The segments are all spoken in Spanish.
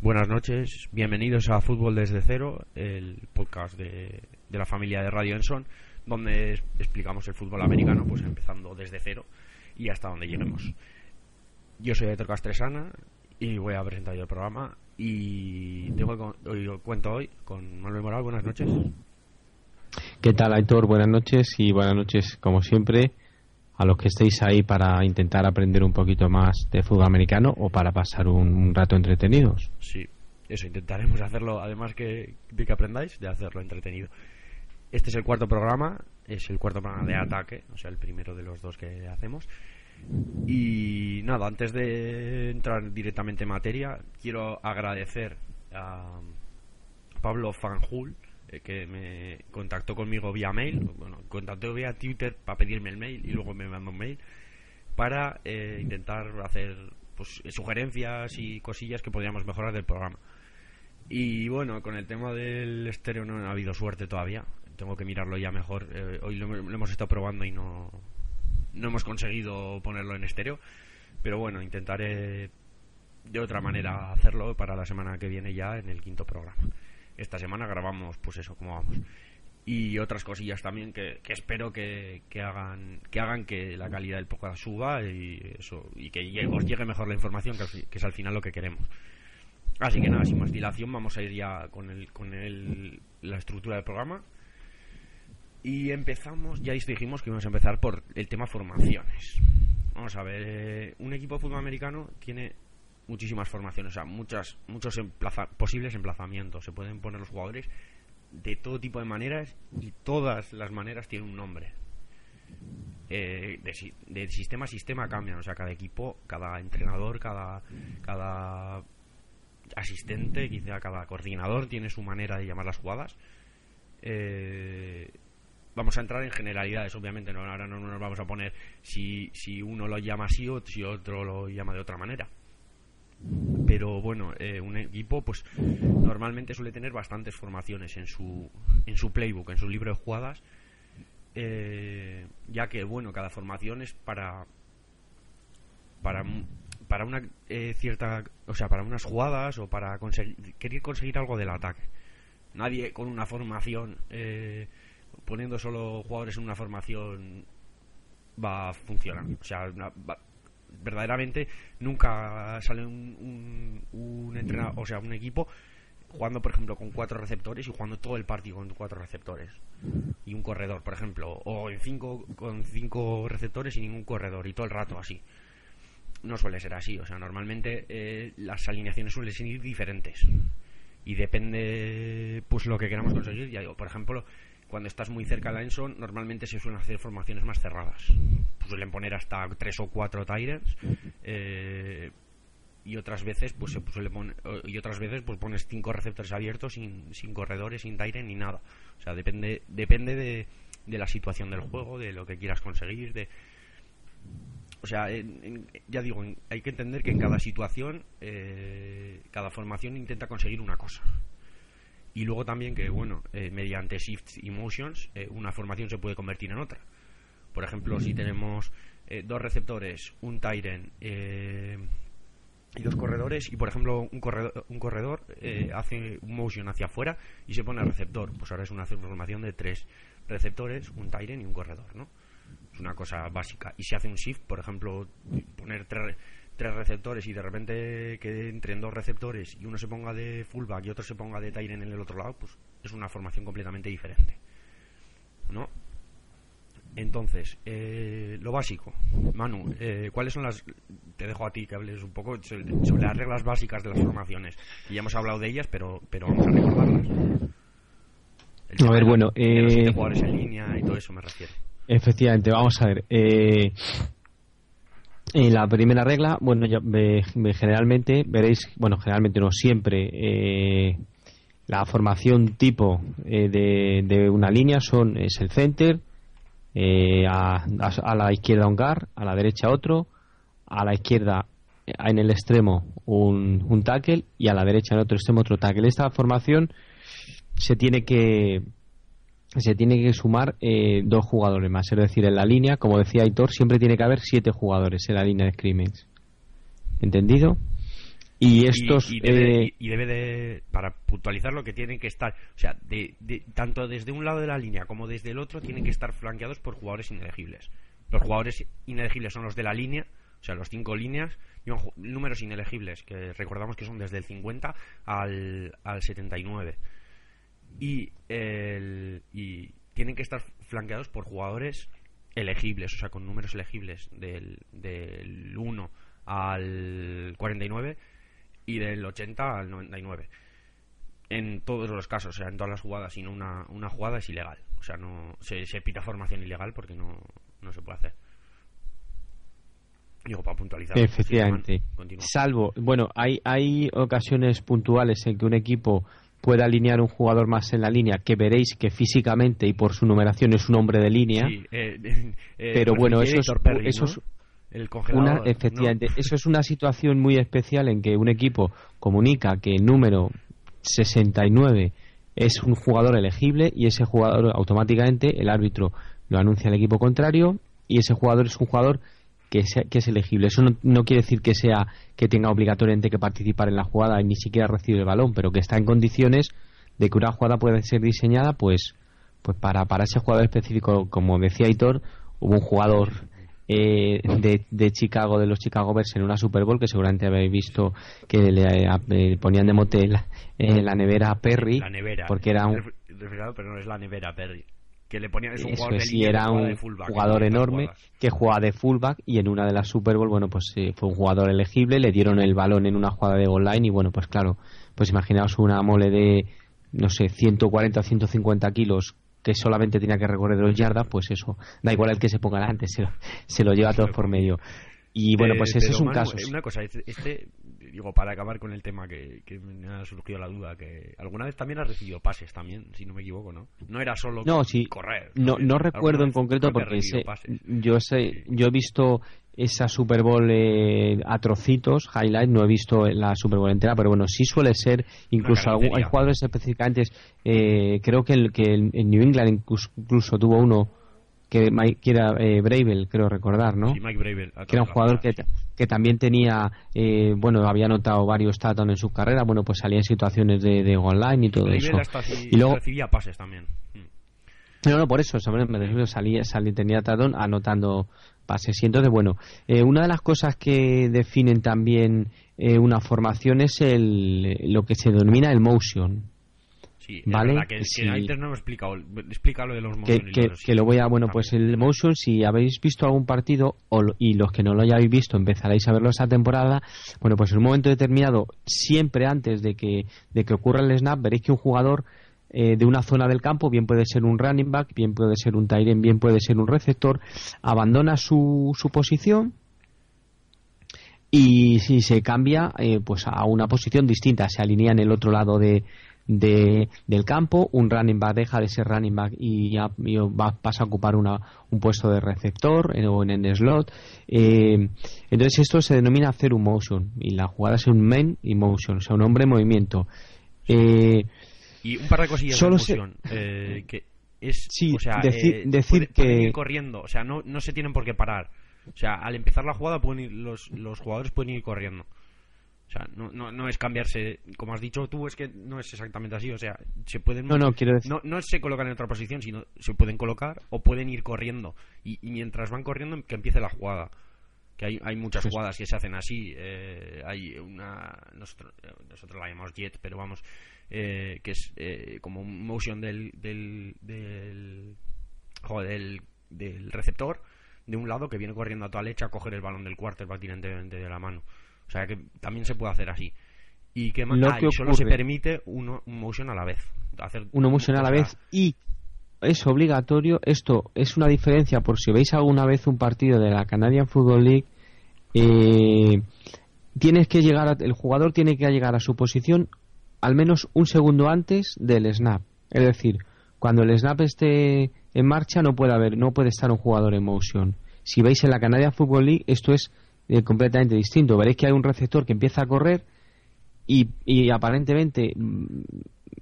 Buenas noches, bienvenidos a Fútbol desde cero, el podcast de, la familia de Radio Enson, donde explicamos el fútbol americano, pues empezando desde cero y hasta donde lleguemos. Yo soy Héctor Castresana y voy a presentar yo el programa y tengo hoy, cuento hoy con Manuel Moral. Buenas noches. ¿Qué tal, Aitor? Buenas noches y buenas noches, como siempre, a los que estéis ahí para intentar aprender un poquito más de fútbol americano o para pasar un, rato entretenidos. Sí, eso intentaremos hacerlo, además que, de que aprendáis, de hacerlo entretenido. Este es el cuarto programa, es el cuarto programa de ataque, o sea, el primero de los dos que hacemos. Y nada, antes de entrar directamente en materia, quiero agradecer a Pablo Fanjul, que me contactó conmigo vía mail, bueno, contactó vía Twitter para pedirme el mail y luego me mandó un mail para eh, intentar hacer pues, sugerencias y cosillas que podríamos mejorar del programa. Y bueno, con el tema del estéreo no ha habido suerte todavía. Tengo que mirarlo ya mejor. Eh, hoy lo, hemos estado probando y no, no hemos conseguido ponerlo en estéreo. Pero bueno, intentaré de otra manera hacerlo para la semana que viene ya en el quinto programa esta semana grabamos pues eso como vamos. Y otras cosillas también que, espero que, hagan que hagan que la calidad del podcast suba y eso y que os llegue mejor la información que, es al final lo que queremos. Así que nada sin más dilación vamos a ir ya con el con el, la estructura del programa. Y empezamos ya dijimos que íbamos a empezar por el tema formaciones. Vamos a ver eh, un equipo de fútbol americano tiene muchísimas formaciones, o sea, muchas, muchos posibles emplazamientos. Se pueden poner los jugadores de todo tipo de maneras y todas las maneras tienen un nombre. Eh, de, sistema a sistema cambian, o sea, cada equipo, cada entrenador, cada, cada asistente, quizá cada coordinador tiene su manera de llamar las jugadas. Eh, vamos a entrar en generalidades, obviamente, no, ahora no nos vamos a poner si, si uno lo llama así o si otro lo llama de otra manera pero bueno, eh, un equipo pues normalmente suele tener bastantes formaciones en su, en su playbook, en su libro de jugadas, eh, ya que bueno, cada formación es para para para una eh, cierta, o sea, para unas jugadas o para conseguir querer conseguir algo del ataque. Nadie con una formación poniendo solo jugadores en una formación va a funcionar. O sea, verdaderamente nunca sale un, un, entrenador, o sea, un equipo jugando, por ejemplo, con cuatro receptores y jugando todo el partido con cuatro receptores y un corredor, por ejemplo, o en cinco con cinco receptores y ningún corredor y todo el rato así. No suele ser así, o sea, normalmente eh, las alineaciones suelen ser diferentes y depende, pues, lo que queramos conseguir. Ya digo, por ejemplo, cuando estás muy cerca de la normalmente se suelen hacer formaciones más cerradas. Suelen poner hasta tres o cuatro Tyrants. Eh, y otras veces pues se suele y otras veces pues pones cinco receptores abiertos sin, sin corredores sin Tyrant ni nada o sea depende depende de, de, la situación del juego de lo que quieras conseguir de o sea ya digo hay que entender que en cada situación eh, cada formación intenta conseguir una cosa y luego también que, bueno, eh, mediante shifts y motions, eh, una formación se puede convertir en otra. Por ejemplo, si tenemos eh, dos receptores, un Tyren y dos corredores, y por ejemplo un corredor, un corredor hace un motion hacia afuera y se pone receptor, pues ahora es una formación de tres receptores, un Tyren y un corredor, ¿no? Es una cosa básica. Y si hace un shift, por ejemplo, poner tres tres receptores y de repente que entren dos receptores y uno se ponga de fullback y otro se ponga de tight en el otro lado, pues es una formación completamente diferente. ¿No? Entonces, eh, lo básico, Manu, eh, ¿cuáles son las... Te dejo a ti que hables un poco sobre, las reglas básicas de las formaciones. Y ya hemos hablado de ellas, pero, pero vamos a recordarlas. a ver, bueno... Eh... jugadores en línea y todo eso me refiero. Efectivamente, vamos a ver. Eh, En la primera regla, bueno, generalmente veréis, bueno, generalmente no siempre, eh, la formación tipo eh, de, una línea son es el center, eh, a, la izquierda un guard, a la derecha otro, a la izquierda en el extremo un, un tackle y a la derecha en otro extremo otro tackle. Esta formación se tiene que se tiene que sumar eh, dos jugadores más. Es decir, en la línea, como decía Aitor, siempre tiene que haber siete jugadores en la línea de scrimmage. ¿Entendido? Y estos. Y, debe, eh, de. Para puntualizar lo que tienen que estar. O sea, de, tanto desde un lado de la línea como desde el otro, tienen que estar flanqueados por jugadores inelegibles. Los jugadores inelegibles son los de la línea, o sea, los cinco líneas, y números inelegibles, que recordamos que son desde el 50 al, al 79 y, el, y tienen que estar flanqueados por jugadores elegibles, o sea, con números elegibles del, del 1 al 49 y del 80 al 99. En todos los casos, o sea, en todas las jugadas, sino una, una jugada es ilegal. O sea, no se, se pita formación ilegal porque no, no se puede hacer. Digo, para puntualizar. Efectivamente. Salvo, bueno, hay, hay ocasiones puntuales en que un equipo pueda alinear un jugador más en la línea, que veréis que físicamente y por su numeración es un hombre de línea. Eh, eh, pero bueno, eso es, eso es una, efectivamente, eso es una situación muy especial en que un equipo comunica que el número 69 es un jugador elegible y ese jugador automáticamente el árbitro lo anuncia al equipo contrario y ese jugador es un jugador que, que es elegible. Eso no, quiere decir que sea que tenga obligatoriamente que participar en la jugada y ni siquiera recibe el balón, pero que está en condiciones de que una jugada puede ser diseñada pues pues para, para ese jugador específico, como decía Aitor, hubo un jugador eh, de, de, Chicago, de los Chicago Bears en una Super Bowl, que seguramente habéis visto que le eh, ponían de motel en la nevera Perry, la nevera, porque era un... pero no es la nevera Perry que le ponían es un jugador era un jugador enorme que jugaba de fullback y en una de las Super Bowl bueno pues eh, fue un jugador elegible le dieron el balón en una jugada de online y bueno pues claro pues imaginaos una mole de no sé 140 o 150 kilos que solamente tenía que recorrer dos yardas pues eso da igual el que se ponga delante se lo, se lo lleva todo por medio. Y bueno pues ese es un caso una cosa este, este digo, para acabar con el tema que, me ha surgido la duda, que alguna vez también has recibido pases también, si no me equivoco, ¿no? No era solo no, sí. correr. No, no recuerdo en concreto porque yo sé, yo he visto esa Super Bowl eh, a trocitos, highlight, no he visto la Super Bowl entera, pero bueno, sí suele ser, incluso hay jugadores específicamente, eh, creo que el que el, New England incluso tuvo uno que, que era eh, Bravel, creo recordar, ¿no? Sí, Mike Bravel, que era un jugador que, que también tenía, eh, bueno, había anotado varios touchdowns en su carrera, bueno, pues salía en situaciones de, de online y todo eso. y luego recibía pases también. No, no, por eso, salía, salía, tenía touchdown anotando pases. Y entonces, bueno, eh, una de las cosas que definen también eh, una formación es el, lo que se denomina el motion. ¿Vale? que, antes no me he explicado. Explica lo de los motion. Que, lo voy a. Bueno, pues el motion, si habéis visto algún partido y los que no lo hayáis visto empezaréis a verlo esa temporada, bueno, pues en un momento determinado, siempre antes de que, de que ocurra el snap, veréis que un jugador. Eh, de una zona del campo, bien puede ser un running back, bien puede ser un tight bien puede ser un receptor, abandona su, su posición, y si se cambia eh, pues a una posición distinta, se alinea en el otro lado de, de, del campo, un running back deja de ser running back y ya va, pasa a ocupar una, un puesto de receptor o en el slot. Eh, entonces esto se denomina hacer un motion y la jugada es un men y motion, o sea, un hombre en movimiento. Eh, y un par de cosillas de motion, eh, que es, o sea, decir, decir que... ir corriendo, o sea, no, no se tienen por qué parar. O sea, al empezar la jugada pueden los, los jugadores pueden ir corriendo. O sea, no, no, no, es cambiarse, como has dicho tú, es que no es exactamente así. O sea, se pueden. No, no, quiero decir... no, no se colocan en otra posición, sino se pueden colocar o pueden ir corriendo. Y, mientras van corriendo, que empiece la jugada. Que hay, hay muchas pues jugadas que se hacen así. Eh, hay una. Nosotros, nosotros la llamamos jet, pero vamos. Eh, que es eh, como un motion del. del, del joder, del, del receptor de un lado que viene corriendo a toda leche a coger el balón del quarterback directamente de la mano. O sea que también se puede hacer así. Y que, ah, solo se permite uno, un motion a la vez. Hacer uno motion a la vez y es obligatorio. Esto es una diferencia por si veis alguna vez un partido de la Canadian Football League. eh, tienes que llegar el jugador tiene que llegar a su posición al menos un segundo antes del snap. Es decir, cuando el snap esté en marcha no puede haber, no puede estar un jugador en motion. Si veis en la Canadian Football League esto es eh, completamente distinto. Veréis que hay un receptor que empieza a correr y, y aparentemente mm,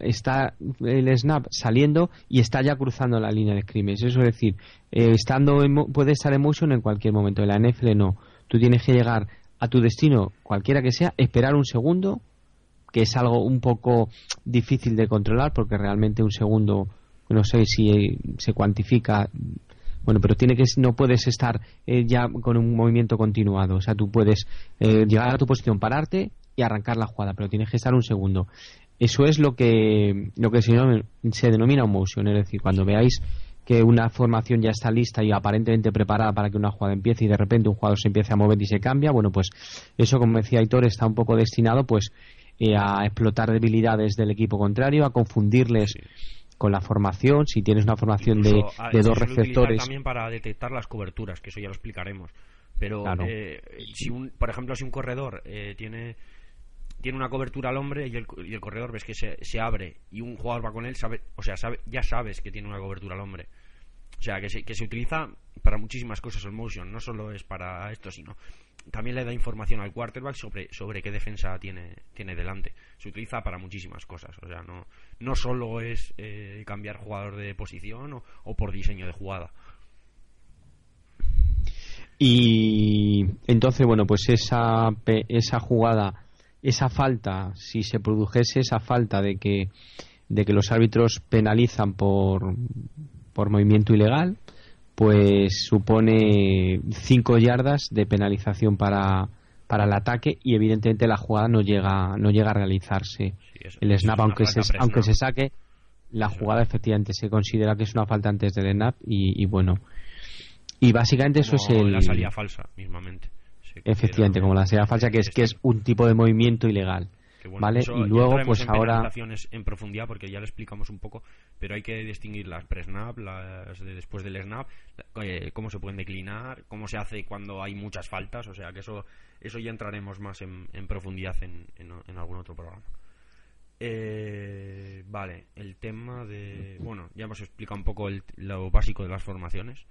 está el snap saliendo y está ya cruzando la línea de scrimmage. Eso es decir, eh, estando puede estar en motion en cualquier momento. En la NFL no. Tú tienes que llegar a tu destino, cualquiera que sea, esperar un segundo, que es algo un poco difícil de controlar porque realmente un segundo, no sé si se cuantifica. Bueno, pero tiene que no puedes estar eh, ya con un movimiento continuado. O sea, tú puedes eh, llegar a tu posición, pararte y arrancar la jugada, pero tienes que estar un segundo. Eso es lo que, lo que se, denomina, un motion, es decir, cuando veáis que una formación ya está lista y aparentemente preparada para que una jugada empiece y de repente un jugador se empiece a mover y se cambia, bueno, pues eso, como decía Aitor, está un poco destinado pues eh, a explotar debilidades del equipo contrario, a confundirles con la formación, si tienes una formación de, dos receptores. También para detectar las coberturas, que eso ya lo explicaremos. Pero, eh, si un, por ejemplo, si un corredor eh, tiene tiene una cobertura al hombre y el, y el corredor ves que se, se, abre y un jugador va con él, sabe, o sea, sabe, ya sabes que tiene una cobertura al hombre. O sea, que se, que se utiliza para muchísimas cosas el motion, no solo es para esto, sino también le da información al quarterback sobre, sobre qué defensa tiene, tiene delante. Se utiliza para muchísimas cosas, o sea, no, no solo es eh, cambiar jugador de posición o, o por diseño de jugada. Y entonces, bueno, pues esa, esa jugada esa falta, si se produjese esa falta de que, de que los árbitros penalizan por, por movimiento ilegal, pues supone cinco yardas de penalización para, para el ataque y evidentemente la jugada no llega no llega a realizarse. El snap aunque se aunque se saque la jugada efectivamente se considera que es una falta antes del snap y, bueno. Y básicamente eso es el la salida falsa mismamente. Efectivamente, como la sea falsa, que es que es un tipo de movimiento ilegal. ¿Vale? y luego, pues en ahora. en profundidad, porque ya lo explicamos un poco, pero hay que distinguir las pre-snap, las de después del snap, eh, cómo se pueden declinar, cómo se hace cuando hay muchas faltas, o sea que eso eso ya entraremos más en, profundidad en, en, algún otro programa. Eh, vale, el tema de. Bueno, ya hemos explicado un poco lo básico de las formaciones.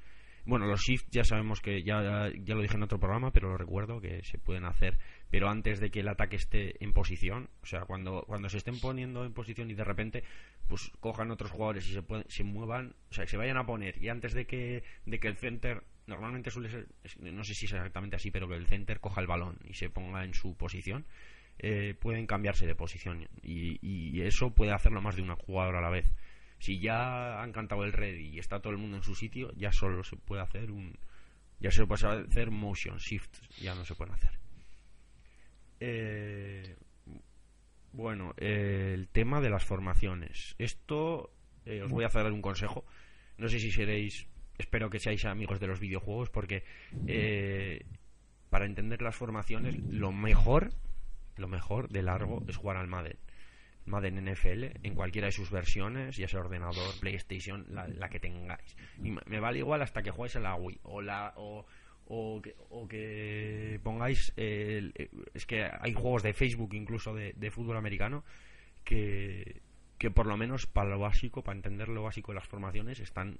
Bueno, los shift ya sabemos que ya, ya lo dije en otro programa, pero lo recuerdo que se pueden hacer, pero antes de que el ataque esté en posición, o sea, cuando, cuando se estén poniendo en posición y de repente pues cojan otros jugadores y se, se muevan, o sea, se vayan a poner y antes de que, de que el center, normalmente suele ser, no sé si es exactamente así, pero que el center coja el balón y se ponga en su posición, eh, pueden cambiarse de posición y, y eso puede hacerlo más de una jugadora a la vez si ya han cantado el ready y está todo el mundo en su sitio, ya solo se puede hacer un. Ya se puede hacer motion shift, ya no se pueden hacer. Eh, bueno, eh, el tema de las formaciones. Esto eh, os voy a hacer un consejo. No sé si seréis. Espero que seáis amigos de los videojuegos, porque para entender las formaciones, lo mejor, lo mejor de largo es jugar al Madden. Madden NFL en cualquiera de sus versiones, ya sea ordenador, PlayStation, la, que tengáis. Y me vale igual hasta que juegues en la Wii o la o, o, que, pongáis es que hay juegos de Facebook incluso de, fútbol americano que, que por lo menos para lo básico, para entender lo básico de las formaciones están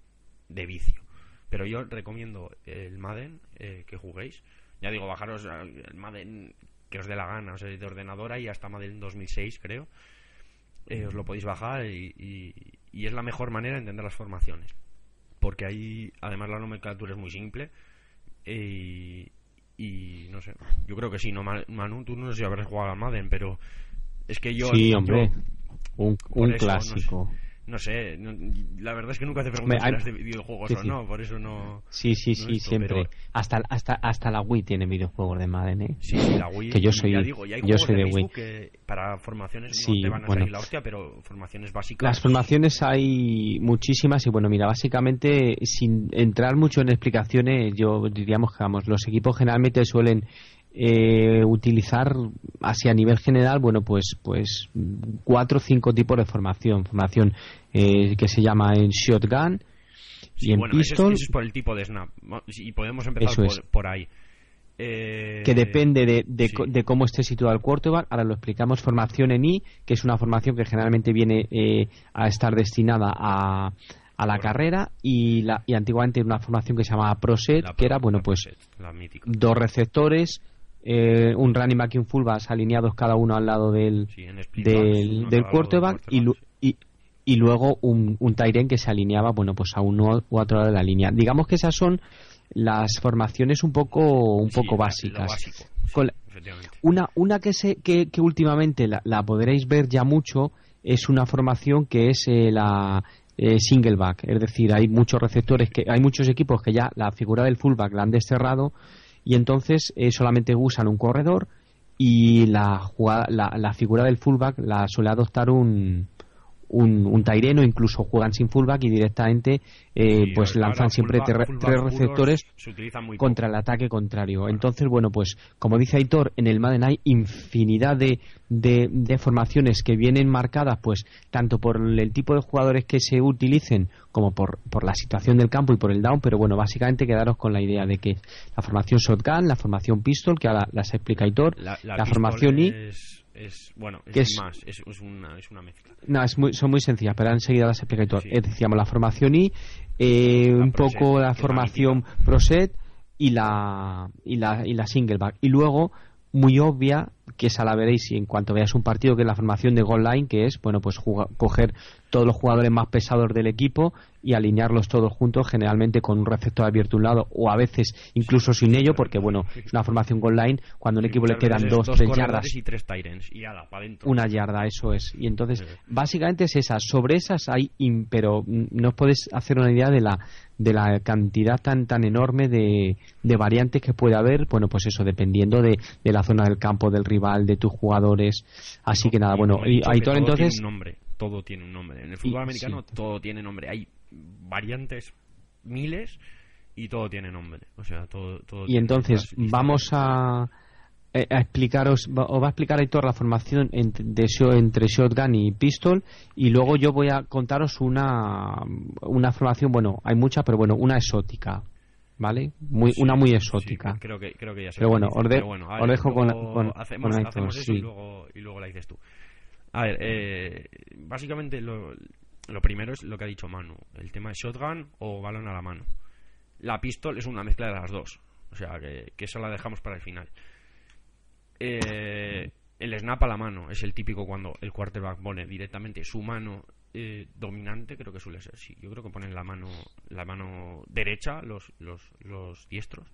de vicio. Pero yo recomiendo el Madden eh, que juguéis. Ya digo, bajaros el Madden que os dé la gana, o sea, de ordenadora y hasta Madden 2006 creo eh, os lo podéis bajar y, es la mejor manera de entender las formaciones. Porque ahí, además, la nomenclatura es muy simple. Eh, y, no sé, yo creo que sí, no Manu, tú no sé si habrás jugado a Madden, pero es que yo. Sí, hombre, un, clásico no sé, la verdad es que nunca te preguntas si de videojuegos o no, por eso no. Sí, sí, sí, siempre. Hasta, hasta, hasta la Wii tiene videojuegos de Madden, ¿eh? Sí, la Wii. Que yo soy, yo soy de, Wii. Que para formaciones no te van a salir la hostia, pero formaciones básicas. Las formaciones hay muchísimas y bueno, mira, básicamente sin entrar mucho en explicaciones, yo diríamos que vamos, los equipos generalmente suelen eh, utilizar así a nivel general bueno pues pues cuatro o cinco tipos de formación. Formación eh, que se llama en shotgun y en pistol. es por el tipo de snap. Y podemos empezar por, ahí Eh, que depende de, de, sí. de cómo esté situado el quarterback. Ahora lo explicamos. Formación en I, que es una formación que generalmente viene eh, a estar destinada a, a la carrera y, la, y antiguamente una formación que se llamaba ProSet, la que era, bueno, pues ProSet, dos receptores, eh, un running back y un fullback alineados cada uno al lado del, Sí, del, del quarterback y, y, y luego un, un tight end que se alineaba bueno pues a uno u otro lado de la línea digamos que esas son las formaciones un poco un Sí, poco básicas básico, sí, Con la- efectivamente. una una que se que, que últimamente la, la podréis ver ya mucho es una formación que es eh, la eh, single back es decir hay muchos receptores que hay muchos equipos que ya la figura del fullback la han desterrado y entonces eh, solamente usan un corredor y la, jugada- la, la figura del fullback la suele adoptar un un, un taireno, incluso juegan sin fullback y directamente eh, Sí, pues lanzan siempre fullback- tre- fullback tres receptores muy contra el ataque contrario. Entonces, bueno, pues como dice Aitor, en el Madden hay infinidad de, de, de formaciones que vienen marcadas, pues tanto por el tipo de jugadores que se utilicen como por, por la situación del campo y por el down, pero bueno, básicamente quedaros con la idea de que la formación shotgun, la formación pistol, que ahora las explica Aitor, La, la la pistol formación es, es bueno, es, que es- más, es, es una, es una mezcla. no, es muy, son muy sencillas, pero enseguida las explica. Sí. Eh, decíamos la formación I, eh, La un ProSet, poco que la formación. ProSet y la, y la, y la singleback. Y luego, muy obvia, que esa la veréis y en cuanto veáis un partido, que es la formación de goal line, que es, bueno, pues juga- coger todos los jugadores más pesados del equipo y alinearlos todos juntos, generalmente con un receptor abierto a un lado o a veces incluso sin ello, porque, bueno, es una formación goal line, cuando a un equipo le quedan dos, tres yardas y tres Tyrants y ala, una yarda, eso es. Y entonces, Sí. básicamente es esa. Sobre esas hay, pero no os podéis hacer una idea de la de la cantidad tan tan enorme de, de variantes que puede haber. Bueno, pues eso, dependiendo de, de la zona del campo, del rival, de tus jugadores. Así que nada, bueno, y Aitor todo entonces... tiene un nombre, todo tiene un nombre. En el fútbol Y- americano sí. todo tiene nombre. Hay variantes miles y todo tiene nombre. O sea, todo, todo Y entonces vamos a, eh, a explicaros, os va a explicar Aitor la formación ent- de entre shotgun y pistol y luego yo voy a contaros una, una formación, bueno, hay muchas, pero bueno, una exótica, ¿vale? Muy, Sí, una muy sí, exótica. creo que creo que ya sé Pero bueno, os de- pero bueno, os dejo con- con- hacemos, con hacemos eso y sí. luego y luego la dices tú. A ver, eh, básicamente lo, lo primero es lo que ha dicho Manu, el tema de shotgun o balón a la mano. La pistol es una mezcla de las dos, o sea que, eso la dejamos para el final. Eh, el snap a la mano es el típico cuando el quarterback pone directamente su mano eh, dominante, creo que suele ser, sí. Yo creo que ponen la mano, la mano derecha, los, los, los diestros,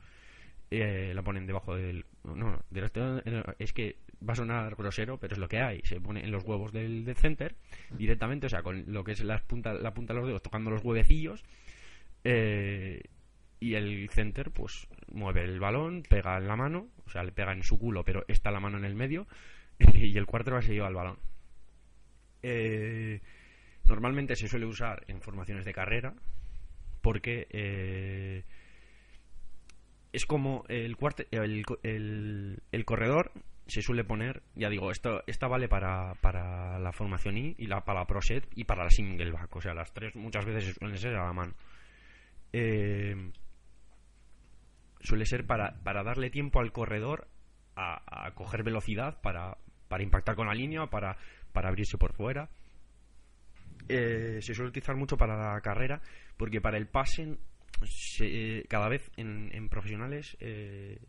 eh, la ponen debajo del. No, directo- es que va a sonar grosero, pero es lo que hay. Se pone en los huevos del, center directamente, o sea, con lo que es las punta, la punta de los dedos tocando los huevecillos. eh, y el center, pues mueve el balón, pega en la mano, o sea, le pega en su culo, pero está la mano en el medio. y el quarterback se lleva el balón. Eh, normalmente se suele usar en formaciones de carrera porque eh, es como el, cuarte- el- el corredor se suele poner, ya digo, esto esta vale para, para la formación I y la, para la pro set y para la single back, o sea, las tres muchas veces suelen ser a la mano. Eh, suele ser para, para darle tiempo al corredor a, coger velocidad para, para impactar con la línea, para, para abrirse por fuera. Eh, se suele utilizar mucho para la carrera porque para el pase se- cada vez en, en profesionales eh,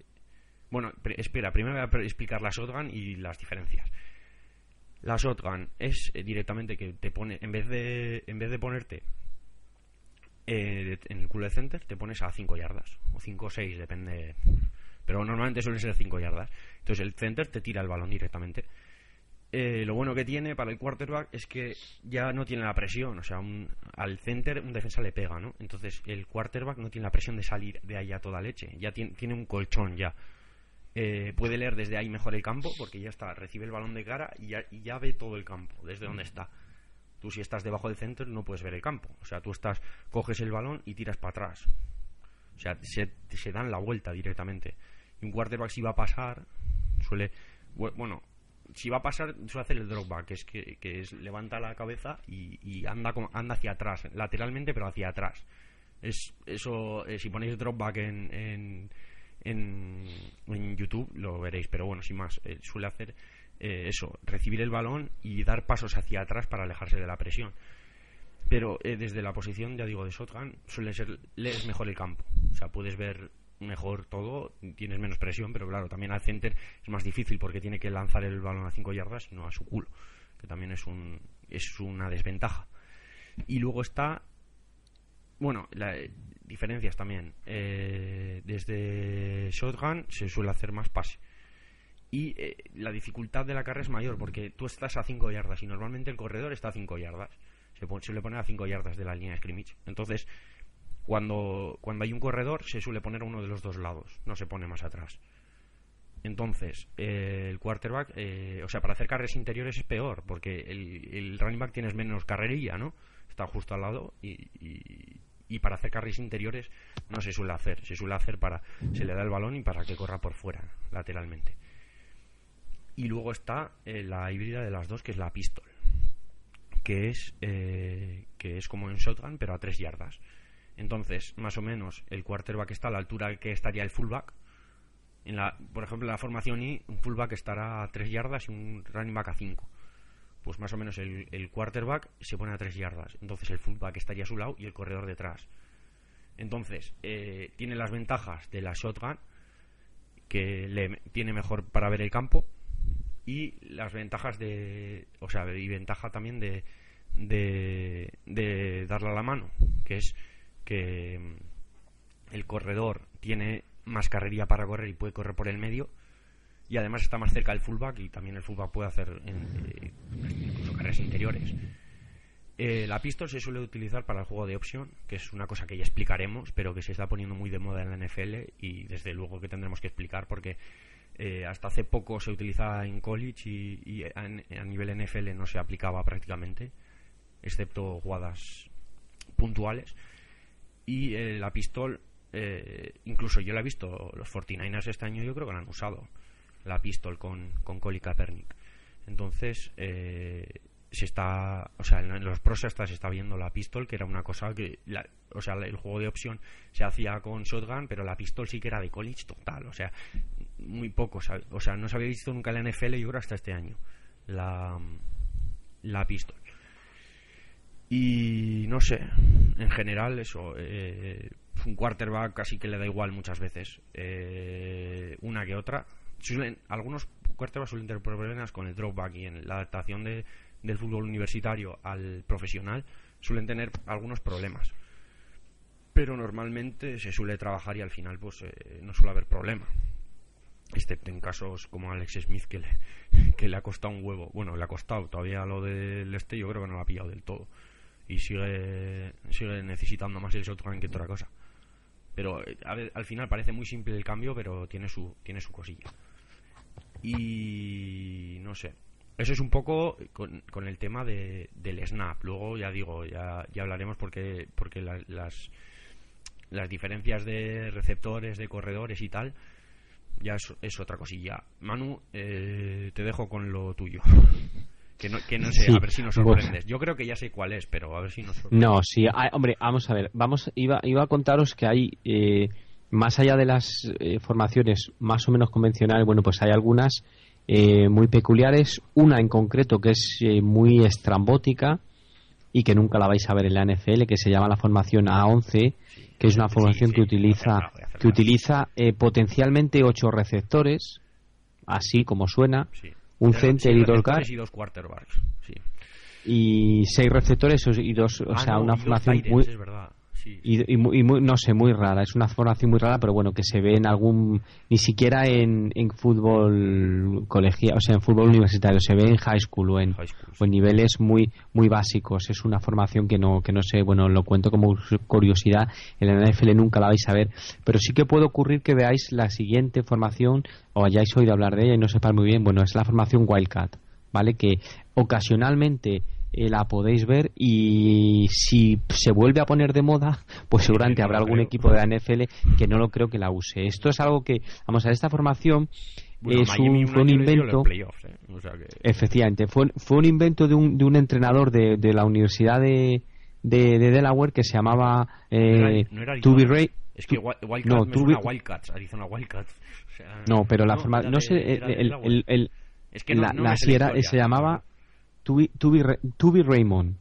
bueno espera primero voy a explicar la shotgun y las diferencias la shotgun es eh, directamente que te pone en vez de en vez de ponerte eh, en el culo de center te pones a 5 yardas o 5 o 6 depende pero normalmente suelen ser 5 yardas entonces el center te tira el balón directamente eh, lo bueno que tiene para el quarterback es que ya no tiene la presión, o sea, un- al center un defensa le pega, ¿no? Entonces el quarterback no tiene la presión de salir de ahí a toda leche, ya tiene, tiene un colchón ya. Eh, puede leer desde ahí mejor el campo porque ya está, recibe el balón de cara y ya, y ya ve todo el campo, desde donde está. Tú si estás debajo del center no puedes ver el campo, o sea, tú estás, coges el balón y tiras para atrás. O sea, se, se dan la vuelta directamente. Y un quarterback si va a pasar, suele... bu- Bueno, si va a pasar, suele hacer el drop back, que es que, que es levanta la cabeza y, y anda anda hacia atrás, lateralmente pero hacia atrás. Es eso, eh, si ponéis drop back en, en, en, YouTube lo veréis, pero bueno, sin más, eh, suele hacer eh, eso, recibir el balón y dar pasos hacia atrás para alejarse de la presión. Pero eh, desde la posición, ya digo, de shotgun, suele ser, lees mejor el campo. O sea, puedes ver mejor todo, tienes menos presión, pero claro, también al center es más difícil porque tiene que lanzar el balón a 5 yardas y no a su culo, que también es, un, es una desventaja. Y luego está, bueno, la, diferencias también. Eh, desde shotgun se suele hacer más pase. Y eh, la dificultad de la carrera es mayor porque tú estás a 5 yardas y normalmente el corredor está a 5 yardas. Se suele poner a 5 yardas de la línea de scrimmage. Entonces, cuando, cuando hay un corredor, se suele poner a uno de los dos lados, no se pone más atrás. Entonces, eh, el quarterback, o sea, para hacer carreras interiores es peor, porque el, running back tienes menos carrerilla, ¿no? Está justo al lado y para hacer carries interiores no se suele hacer, se suele hacer para se le da el balón y para que corra por fuera lateralmente. Y luego está eh, la híbrida de las dos, que es la pistol, que es eh, que es como en shotgun pero a tres yardas. Entonces, más o menos el quarterback está a la altura que estaría el fullback. En la, por ejemplo, en la formación Y, un fullback estará a tres yardas y un running back a cinco pues más o menos el, quarterback se pone a tres yardas. Entonces el fullback estaría a su lado y el corredor detrás. Entonces, eh, tiene las ventajas de la shotgun, que le tiene mejor para ver el campo, y las ventajas de. O sea, y ventaja también de, de, de darle a la mano, que es que mm, el corredor tiene más carrería para correr y puede correr por el medio y además está más cerca del fullback y también el fullback puede hacer eh, incluso carreras interiores. Eh, la pistol se suele utilizar para el juego de opción, que es una cosa que ya explicaremos, pero que se está poniendo muy de moda en la NFL y desde luego que tendremos que explicar porque eh, hasta hace poco se utilizaba en college y, a, nivel NFL no se aplicaba prácticamente, excepto jugadas puntuales. Y la pistol, incluso yo la he visto, los 49ers este año yo creo que la han usado la pistol con, con Colin Kaepernick. Entonces, eh, se está, o sea, en los pros hasta se está viendo la pistol, que era una cosa que, o sea, el juego de opción se hacía con shotgun, pero la pistol sí que era de college total, o sea, muy poco, o sea, no se había visto nunca en la NFL, yo creo hasta este año, la, la pistol. Y no sé, en general, eso, eh, un quarterback casi que le da igual muchas veces, eh, una que otra, algunos quarterbacks suelen tener problemas con el dropback y en la adaptación de, del fútbol universitario al profesional suelen tener algunos problemas. Pero normalmente se suele trabajar y al final pues eh, no suele haber problema. Excepto en casos como Alex Smith que le, que le ha costado un huevo. Bueno, le ha costado. Todavía lo del este yo creo que no lo ha pillado del todo. Y sigue, sigue necesitando más el shotgun que otra cosa. Pero eh, al final parece muy simple el cambio, pero tiene su, tiene su cosilla. Y no sé. Eso es un poco con, con el tema de, del snap. Luego ya digo, ya, ya hablaremos porque, porque las, las diferencias de receptores, de corredores y tal, ya es, otra cosilla. Manu, eh, te dejo con lo tuyo. Que no, que no sé, a ver si nos sorprendes. Yo creo que ya sé cuál es, pero a ver si nos sorprendes. No, sí, ah, hombre, vamos a ver. Vamos, iba, iba a contaros que hay eh, más allá de las eh, formaciones más o menos convencionales, bueno, pues hay algunas eh, muy peculiares, una en concreto que es eh, muy estrambótica y que nunca la vais a ver en la NFL, que se llama la formación A11, que es una formación que utiliza que utiliza potencialmente ocho receptores, así como suena, un center y dos guards. y dos quarterbacks, y seis receptores y dos, o ah, sea, una formación muy y, muy, no sé, muy rara. Es una formación muy rara, pero bueno, que se ve en algún. Ni siquiera en, en fútbol colegial, o sea, en fútbol universitario, se ve en high school o en, o en niveles muy muy básicos. Es una formación que no, que no sé, bueno, lo cuento como curiosidad. En la NFL nunca la vais a ver, pero sí que puede ocurrir que veáis la siguiente formación o hayáis oído hablar de ella y no sepa muy bien. Bueno, es la formación Wildcat, ¿vale? Que ocasionalmente eh, la podéis ver y si se vuelve a poner de moda, pues seguramente habrá algún equipo de la NFL que no lo creo que la use. Esto es algo que, vamos a ver, esta formación es un, fue un invento. ¿eh? Efectivamente, fue, fue un invento de un, de un entrenador de, de la Universidad de, de, Delaware que se llamaba eh, Es que Wildcats no, me suena Wildcats, Arizona Wildcats. no, pero la forma... No sé, el, el, el, es que la, la, sierra se llamaba Tubi Raymond.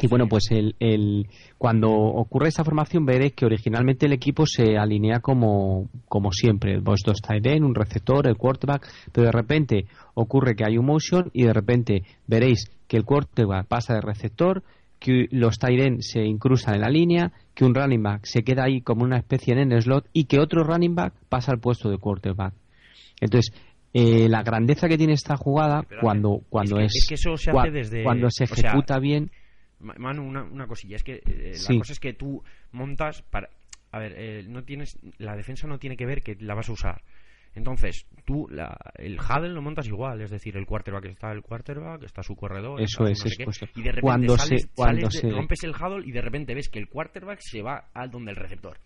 Y bueno, pues el, el, cuando ocurre esa formación veréis que originalmente el equipo se alinea como, como siempre, vos dos tight end, un receptor, el quarterback, pero de repente ocurre que hay un motion y de repente veréis que el quarterback pasa de receptor, que los tight end se incrustan en la línea, que un running back se queda ahí como una especie en el slot y que otro running back pasa al puesto de quarterback. Entonces, eh, la grandeza que tiene esta jugada cuando cuando es, cuando se ejecuta bien. Manu, una, una cosilla, es que eh, la cosa es que tú montas para... A ver, eh, no tienes, la defensa no tiene que ver que la vas a usar. Entonces, tú la, el huddle lo montas igual, es decir, el quarterback está el quarterback, está su corredor, eso es, y de repente cuando se, cuando se... rompes el huddle y de repente ves que el quarterback se va al donde el receptor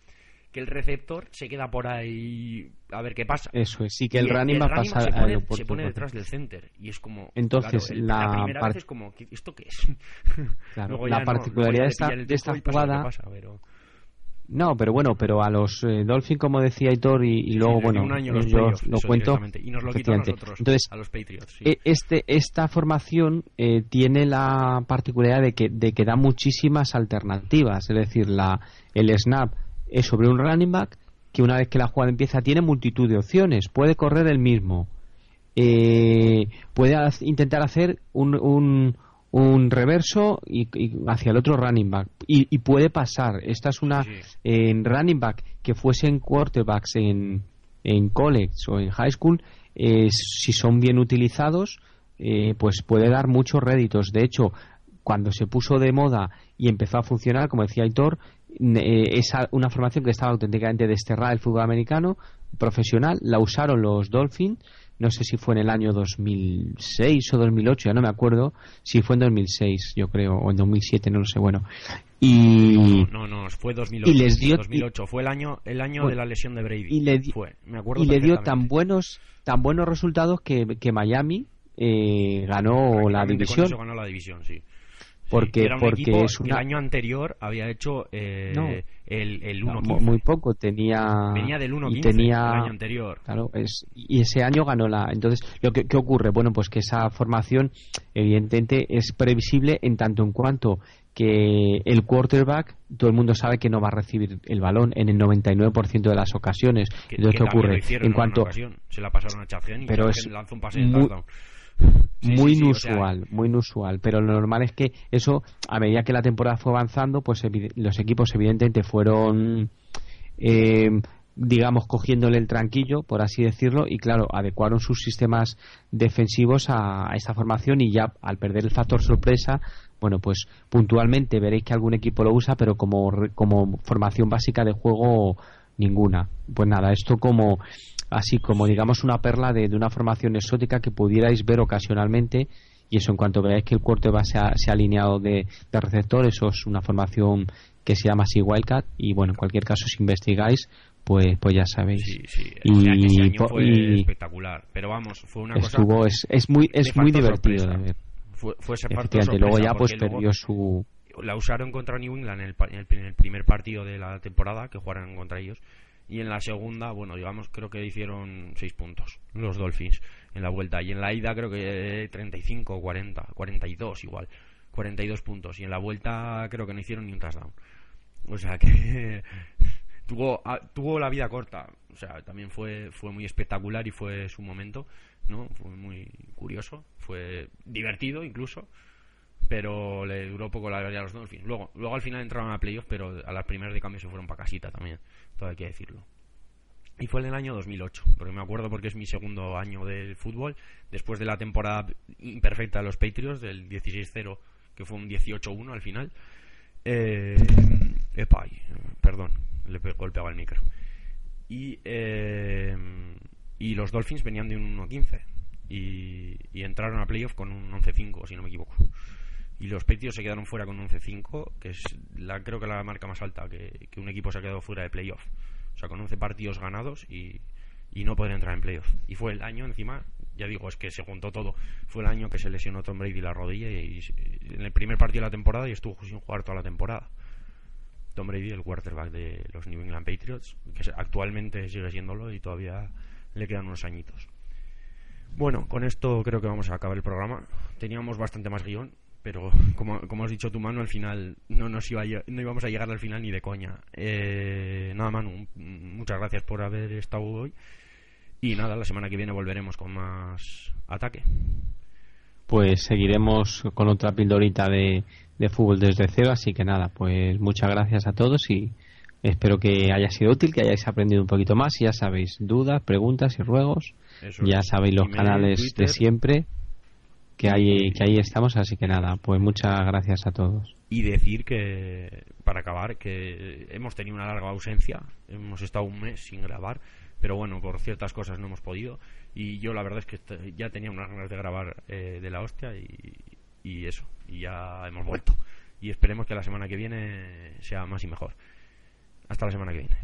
que el receptor se queda por ahí a ver qué pasa. Eso es, sí que el, running va a pasar se pone, se pone detrás del center y es como entonces la, primera vez es como esto qué es. la particularidad de esta, jugada No, pero bueno, pero a los eh, Dolphins, como decía Aitor, y, luego, bueno, yo lo cuento. Y nos lo nosotros, Entonces, a los Patriots. E, este, esta formación eh, tiene la particularidad de que, de que da muchísimas alternativas. Es decir, la, el snap es sobre un running back que una vez que la jugada empieza tiene multitud de opciones. Puede correr el mismo. Eh, puede intentar hacer un, un, un reverso y, hacia el otro running back. Y, puede pasar. Esta es una en running back que fuesen quarterbacks en, en college o en high school. Eh, si son bien utilizados, eh, pues puede dar muchos réditos. De hecho, cuando se puso de moda y empezó a funcionar, como decía Aitor, eh, es una formación que estaba auténticamente desterrada del fútbol americano profesional, la usaron los Dolphins, no sé si fue en el año 2006 o 2008, ya no me acuerdo, si fue en 2006, yo creo, o en 2007, no lo sé, bueno. Y no, no, fue 2008, y les dio, 2008 fue el año el año de la lesión de Brady. Y le, fue, me acuerdo y le dio tan buenos tan buenos resultados que, que Miami eh, ganó la división. ganó la división, sí porque, porque es el año anterior había hecho eh, el, el 1 muy poco tenía venía del 1 tenía el año anterior. Claro es, y ese año ganó la entonces lo que ¿qué ocurre bueno pues que esa formación evidentemente es previsible en tanto en cuanto que el quarterback todo el mundo sabe que no va a recibir el balón en el 99% de las ocasiones. Entonces qué ocurre en cuanto se la pasaron a Chafian y pero es lanzó un pase muy, muy inusual, muy inusual. Pero lo normal es que eso, a medida que la temporada fue avanzando, pues los equipos evidentemente fueron, eh, digamos, cogiéndole el tranquillo, por así decirlo, y claro, adecuaron sus sistemas defensivos a, a esta formación y ya al perder el factor sorpresa, bueno, pues puntualmente veréis que algún equipo lo usa, pero como, como formación básica de juego ninguna. Pues nada, esto como así como digamos una perla de, una formación exótica que pudierais ver ocasionalmente. Y eso en cuanto veáis que el cuarto se ha, se ha alineado de, de receptor, eso es una formación que se llama así Wildcat. Y bueno, en cualquier caso si investigáis pues pues ya sabéis. Sí, sí. y, fue espectacular. Pero vamos fue una estuvo, es, es muy es muy divertido de ver. Fue, fue ese luego ya pues perdió su la usaron contra New England en el, en el, primer partido de la temporada que jugaron contra ellos y en la segunda, bueno, digamos, creo que hicieron 6 puntos los Dolphins en la vuelta. Y en la ida creo que 35 o 40, 42 igual, 42 puntos. Y en la vuelta creo que no hicieron ni un touchdown. O sea que tuvo, ah, tuvo la vida corta. O sea, también fue, fue muy espectacular y fue su momento, ¿no? Fue muy curioso, fue divertido incluso pero le duró poco la gloria a los Dolphins. Luego, luego al final entraron a playoffs, pero a las primeras de cambio se fueron para casita también, todo hay que decirlo. Y fue en el año 2008, porque me acuerdo porque es mi segundo año del fútbol, después de la temporada imperfecta de los Patriots, del 16-0, que fue un 18-1 al final. Eh, epa, perdón, le golpeaba el micro. Y, eh, y los Dolphins venían de un 1-15 y, y entraron a playoff con un 11-5, si no me equivoco y los Patriots se quedaron fuera con un 11-5, que es la, creo que la marca más alta que, un equipo se ha quedado fuera de playoff. O sea, con 11 partidos ganados y, no poder entrar en playoff. Y fue el año, encima, ya digo, es que se juntó todo. Fue el año que se lesionó Tom Brady la rodilla y, en el primer partido de la temporada y estuvo sin jugar toda la temporada. Tom Brady, el quarterback de los New England Patriots, que actualmente sigue siéndolo y todavía le quedan unos añitos. Bueno, con esto creo que vamos a acabar el programa. Teníamos bastante más guion, pero como, como has dicho tu mano, al final no nos iba no íbamos a llegar al final ni de coña. Eh, nada, Manu, muchas gracias por haber estado hoy. Y nada, la semana que viene volveremos con más ataque. Pues seguiremos con otra pildorita de, de fútbol desde cero, así que nada, pues muchas gracias a todos y espero que haya sido útil, que hayáis aprendido un poquito más. Y ya sabéis, dudas, preguntas y ruegos ya sabéis los canales de siempre que ahí, que ahí estamos, así que nada, pues muchas gracias a todos. Y decir que, para acabar, que hemos tenido una larga ausencia, hemos estado un mes sin grabar, pero bueno, por ciertas cosas no hemos podido. Y yo la verdad es que ya tenía unas ganas de grabar eh, de la hostia y, y eso, y ya hemos vuelto. Y esperemos que la semana que viene sea más y mejor. Hasta la semana que viene.